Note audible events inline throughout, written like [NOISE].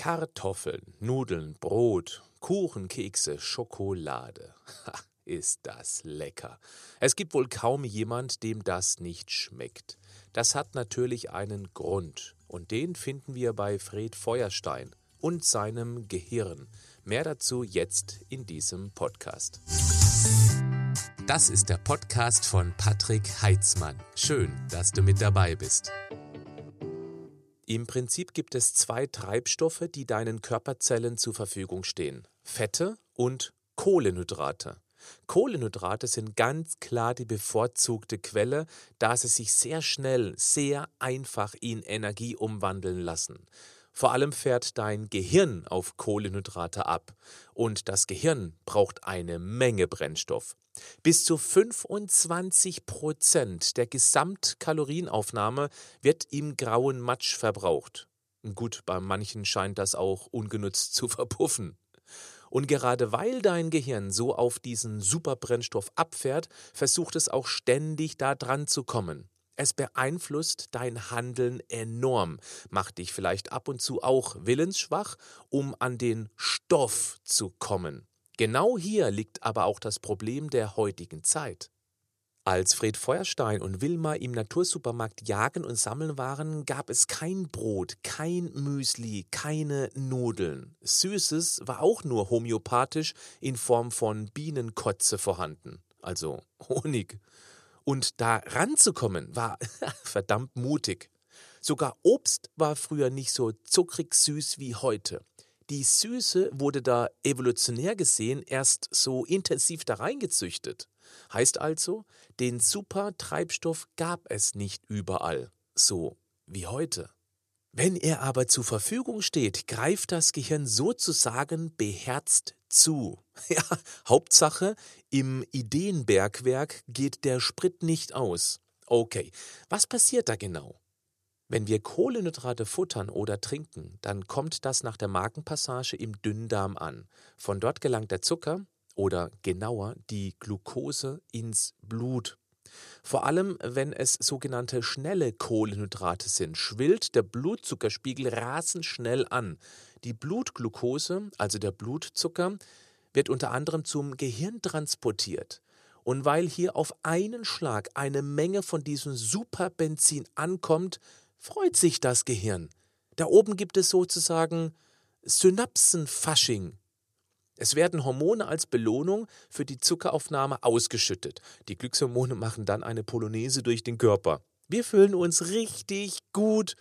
Kartoffeln, Nudeln, Brot, Kuchen, Kekse, Schokolade. Ha, ist das lecker. Es gibt wohl kaum jemand, dem das nicht schmeckt. Das hat natürlich einen Grund. Und den finden wir bei Fred Feuerstein und seinem Gehirn. Mehr dazu jetzt in diesem Podcast. Das ist der Podcast von Patrick Heitzmann. Schön, dass du mit dabei bist. Im Prinzip gibt es zwei Treibstoffe, die deinen Körperzellen zur Verfügung stehen. Fette und Kohlenhydrate. Kohlenhydrate sind ganz klar die bevorzugte Quelle, da sie sich sehr schnell, sehr einfach in Energie umwandeln lassen. Vor allem fährt dein Gehirn auf Kohlenhydrate ab und das Gehirn braucht eine Menge Brennstoff. Bis zu 25 Prozent der Gesamtkalorienaufnahme wird im grauen Matsch verbraucht. Gut, bei manchen scheint das auch ungenutzt [LAUGHS] zu verpuffen. Und gerade weil dein Gehirn so auf diesen Superbrennstoff abfährt, versucht es auch ständig da dran zu kommen. Es beeinflusst dein Handeln enorm, macht dich vielleicht ab und zu auch willensschwach, um an den Stoff zu kommen. Genau hier liegt aber auch das Problem der heutigen Zeit. Als Fred Feuerstein und Wilma im Natursupermarkt jagen und sammeln waren, gab es kein Brot, kein Müsli, keine Nudeln. Süßes war auch nur homöopathisch in Form von Bienenkotze vorhanden, also Honig. Und da ranzukommen war [LAUGHS] verdammt mutig. Sogar Obst war früher nicht so zuckrig süß wie heute. Die Süße wurde da evolutionär gesehen erst so intensiv da reingezüchtet. Heißt also, den Supertreibstoff gab es nicht überall, so wie heute. Wenn er aber zur Verfügung steht, greift das Gehirn sozusagen beherzt zu. [LAUGHS] Ja, Hauptsache, im Ideenbergwerk geht der Sprit nicht aus. Okay, was passiert da genau? Wenn wir Kohlenhydrate futtern oder trinken, dann kommt das nach der Magenpassage im Dünndarm an. Von dort gelangt der Zucker oder genauer die Glucose ins Blut. Vor allem, wenn es sogenannte schnelle Kohlenhydrate sind, schwillt der Blutzuckerspiegel rasend schnell an. Die Blutglucose, also der Blutzucker, wird unter anderem zum Gehirn transportiert. Und weil hier auf einen Schlag eine Menge von diesem Superbenzin ankommt, freut sich das Gehirn. Da oben gibt es sozusagen Synapsenfasching. Es werden Hormone als Belohnung für die Zuckeraufnahme ausgeschüttet. Die Glückshormone machen dann eine Polonaise durch den Körper. Wir fühlen uns richtig gut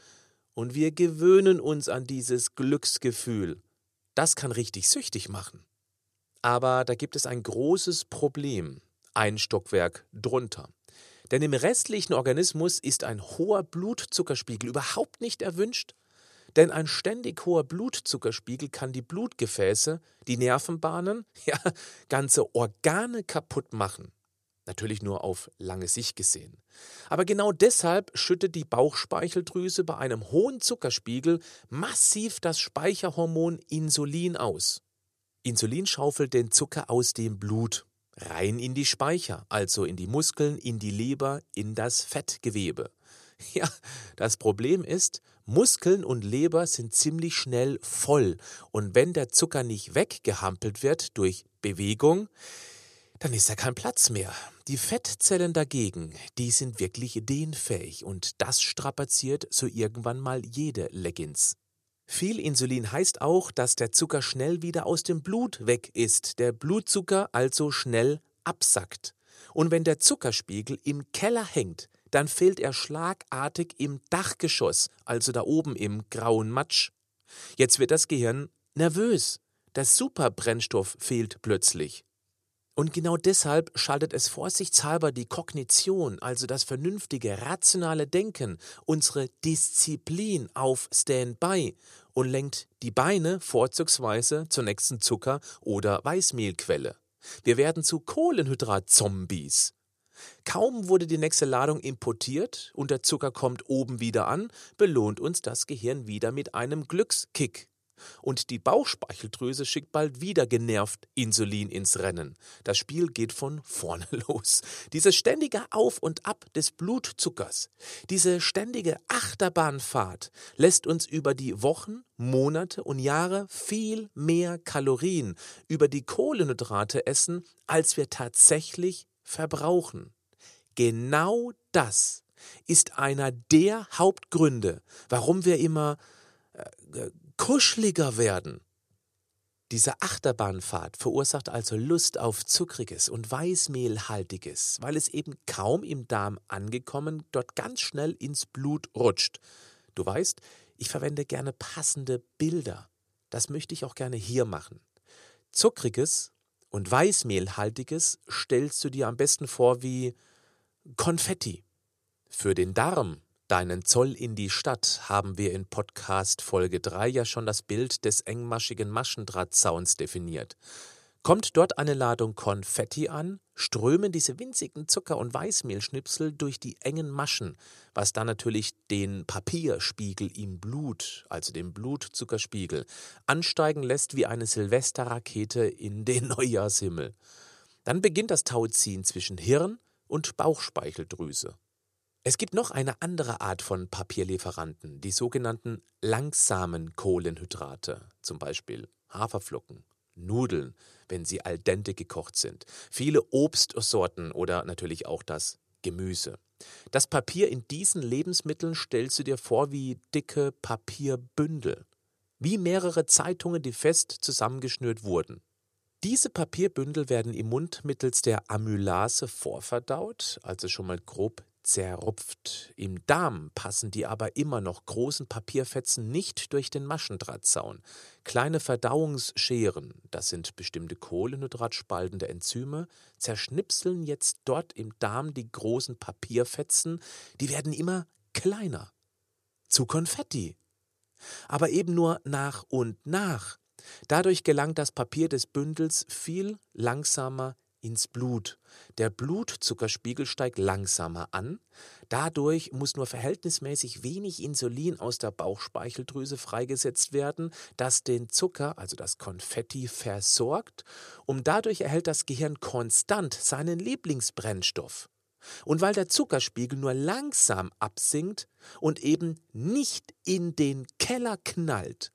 und wir gewöhnen uns an dieses Glücksgefühl. Das kann richtig süchtig machen. Aber da gibt es ein großes Problem, ein Stockwerk drunter. Denn im restlichen Organismus ist ein hoher Blutzuckerspiegel überhaupt nicht erwünscht, denn ein ständig hoher Blutzuckerspiegel kann die Blutgefäße, die Nervenbahnen, [LAUGHS] ja, ganze Organe kaputt machen. Natürlich nur auf lange Sicht gesehen. Aber genau deshalb schüttet die Bauchspeicheldrüse bei einem hohen Zuckerspiegel massiv das Speicherhormon Insulin aus. Insulin schaufelt den Zucker aus dem Blut rein in die Speicher, also in die Muskeln, in die Leber, in das Fettgewebe. [LAUGHS] Ja, das Problem ist, Muskeln und Leber sind ziemlich schnell voll und wenn der Zucker nicht weggehampelt wird durch Bewegung, dann ist da kein Platz mehr. Die Fettzellen dagegen, die sind wirklich dehnfähig und das strapaziert so irgendwann mal jede Leggings. Viel Insulin heißt auch, dass der Zucker schnell wieder aus dem Blut weg ist, der Blutzucker also schnell absackt. Und wenn der Zuckerspiegel im Keller hängt, dann fehlt er schlagartig im Dachgeschoss, also da oben im grauen Matsch. Jetzt wird das Gehirn nervös. Der Superbrennstoff fehlt plötzlich. Und genau deshalb schaltet es vorsichtshalber die Kognition, also das vernünftige, rationale Denken, unsere Disziplin auf Standby und lenkt die Beine vorzugsweise zur nächsten Zucker- oder Weißmehlquelle. Wir werden zu Kohlenhydrat-Zombies. Kaum wurde die nächste Ladung importiert und der Zucker kommt oben wieder an, belohnt uns das Gehirn wieder mit einem Glückskick. Und die Bauchspeicheldrüse schickt bald wieder genervt Insulin ins Rennen. Das Spiel geht von vorne [LAUGHS] los. Dieses ständige Auf und Ab des Blutzuckers, diese ständige Achterbahnfahrt lässt uns über die Wochen, Monate und Jahre viel mehr Kalorien über die Kohlenhydrate essen, als wir tatsächlich verbrauchen. Genau das ist einer der Hauptgründe, warum wir immer äh, kuscheliger werden. Diese Achterbahnfahrt verursacht also Lust auf Zuckriges und Weißmehlhaltiges, weil es eben kaum im Darm angekommen dort ganz schnell ins Blut rutscht. Du weißt, ich verwende gerne passende Bilder. Das möchte ich auch gerne hier machen. Zuckriges und Weißmehlhaltiges stellst du dir am besten vor wie Konfetti. Für den Darm, deinen Zoll in die Stadt, haben wir in Podcast Folge 3 ja schon das Bild des engmaschigen Maschendrahtzauns definiert. Kommt dort eine Ladung Konfetti an, strömen diese winzigen Zucker- und Weißmehlschnipsel durch die engen Maschen, was dann natürlich den Papierspiegel im Blut, also den Blutzuckerspiegel, ansteigen lässt wie eine Silvesterrakete in den [LAUGHS] Neujahrshimmel. Dann beginnt das Tauziehen zwischen Hirn und Bauchspeicheldrüse. Es gibt noch eine andere Art von Papierlieferanten, die sogenannten langsamen Kohlenhydrate, zum Beispiel Haferflocken, Nudeln, wenn sie al dente gekocht sind, viele Obstsorten oder natürlich auch das Gemüse. Das Papier in diesen Lebensmitteln stellst du dir vor wie dicke Papierbündel, wie mehrere Zeitungen, die fest zusammengeschnürt wurden. Diese Papierbündel werden im Mund mittels der Amylase vorverdaut, also schon mal grob zerrupft. Im Darm passen die aber immer noch großen Papierfetzen nicht durch den Maschendrahtzaun. Kleine Verdauungsscheren, das sind bestimmte Kohlenhydratspaltende Enzyme, zerschnipseln jetzt dort im Darm die großen Papierfetzen, die werden immer kleiner. Zu Konfetti. Aber eben nur nach und nach. Dadurch gelangt das Papier des Bündels viel langsamer ins Blut. Der Blutzuckerspiegel steigt langsamer an. Dadurch muss nur verhältnismäßig wenig Insulin aus der Bauchspeicheldrüse freigesetzt werden, das den Zucker, also das Konfetti, versorgt. Und dadurch erhält das Gehirn konstant seinen Lieblingsbrennstoff. Und weil der Zuckerspiegel nur langsam absinkt und eben nicht in den Keller knallt,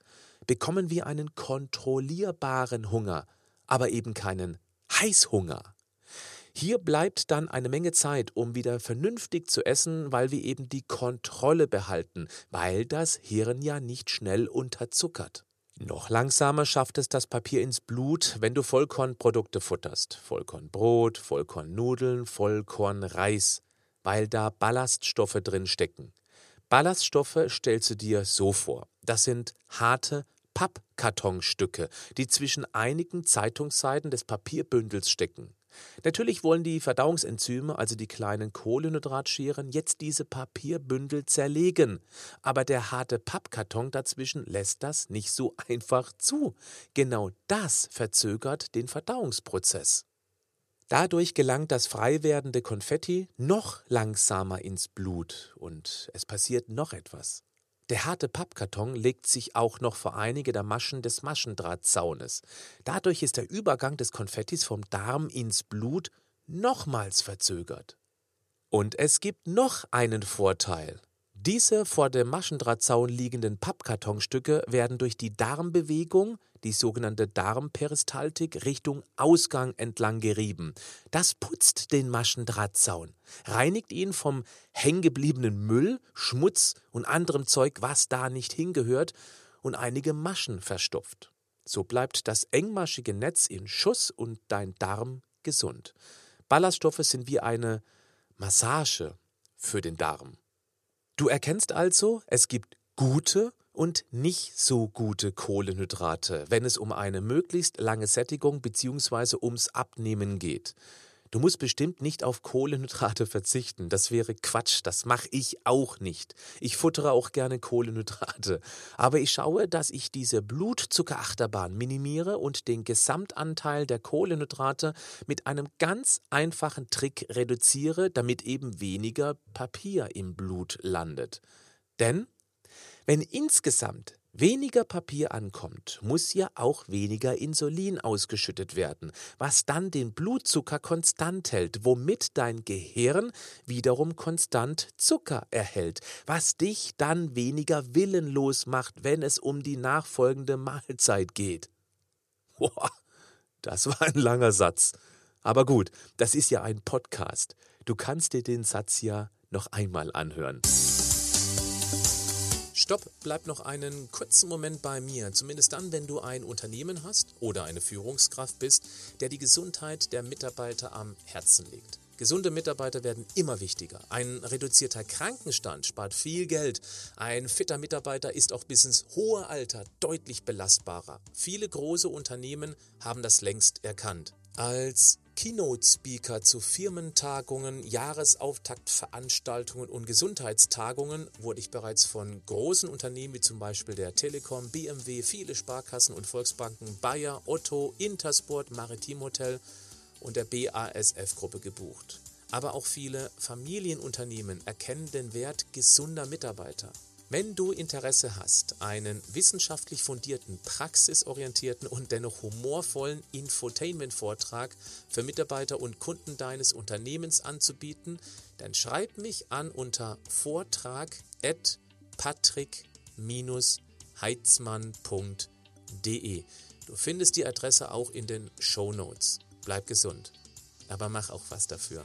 bekommen wir einen kontrollierbaren Hunger, aber eben keinen Heißhunger. Hier bleibt dann eine Menge Zeit, um wieder vernünftig zu essen, weil wir eben die Kontrolle behalten, weil das Hirn ja nicht schnell unterzuckert. Noch langsamer schafft es das Papier ins Blut, wenn du Vollkornprodukte futterst. Vollkornbrot, Vollkornnudeln, Vollkornreis, weil da Ballaststoffe drin stecken. Ballaststoffe stellst du dir so vor. Das sind harte, Pappkartonstücke, die zwischen einigen Zeitungsseiten des Papierbündels stecken. Natürlich wollen die Verdauungsenzyme, also die kleinen Kohlenhydratscheren, jetzt diese Papierbündel zerlegen. Aber der harte Pappkarton dazwischen lässt das nicht so [LAUGHS] einfach zu. Genau das verzögert den Verdauungsprozess. Dadurch gelangt das frei werdende Konfetti noch langsamer ins Blut und es passiert noch etwas. Der harte Pappkarton legt sich auch noch vor einige der Maschen des Maschendrahtzaunes. Dadurch ist der Übergang des Konfettis vom Darm ins Blut nochmals verzögert. Und es gibt noch einen Vorteil. Diese vor dem Maschendrahtzaun liegenden Pappkartonstücke werden durch die Darmbewegung, die sogenannte Darmperistaltik, Richtung Ausgang entlang gerieben. Das putzt den Maschendrahtzaun, reinigt ihn vom hängengebliebenen Müll, Schmutz und anderem Zeug, was da nicht hingehört, und einige Maschen verstopft. So bleibt das engmaschige Netz in Schuss und dein Darm gesund. Ballaststoffe sind wie eine Massage für den Darm. Du erkennst also, es gibt gute und nicht so gute Kohlenhydrate, wenn es um eine möglichst lange Sättigung bzw. ums Abnehmen geht. Du musst bestimmt nicht auf Kohlenhydrate verzichten. Das wäre Quatsch. Das mache ich auch nicht. Ich futtere auch gerne Kohlenhydrate. Aber ich schaue, dass ich diese Blutzuckerachterbahn minimiere und den Gesamtanteil der Kohlenhydrate mit einem ganz einfachen Trick reduziere, damit eben weniger Papier im Blut landet. Denn wenn insgesamt weniger Papier ankommt, muss ja auch weniger Insulin ausgeschüttet werden, was dann den Blutzucker konstant hält, womit dein Gehirn wiederum konstant Zucker erhält, was dich dann weniger willenlos macht, wenn es um die nachfolgende Mahlzeit geht. Boah, das war ein langer Satz. Aber gut, das ist ja ein Podcast. Du kannst dir den Satz ja noch einmal anhören. Stopp, bleib noch einen kurzen Moment bei mir, zumindest dann, wenn du ein Unternehmen hast oder eine Führungskraft bist, der die Gesundheit der Mitarbeiter am Herzen legt. Gesunde Mitarbeiter werden immer wichtiger. Ein reduzierter Krankenstand spart viel Geld. Ein fitter Mitarbeiter ist auch bis ins hohe Alter deutlich belastbarer. Viele große Unternehmen haben das längst erkannt. Als Keynote-Speaker zu Firmentagungen, Jahresauftaktveranstaltungen und Gesundheitstagungen wurde ich bereits von großen Unternehmen wie zum Beispiel der Telekom, BMW, viele Sparkassen und Volksbanken, Bayer, Otto, Intersport, Maritim Hotel und der BASF-Gruppe gebucht. Aber auch viele Familienunternehmen erkennen den Wert gesunder Mitarbeiter. Wenn du Interesse hast, einen wissenschaftlich fundierten, praxisorientierten und dennoch humorvollen Infotainment-Vortrag für Mitarbeiter und Kunden deines Unternehmens anzubieten, dann schreib mich an unter vortrag@patrick-heitzmann.de. Du findest die Adresse auch in den Show Notes. Bleib gesund, aber mach auch was dafür.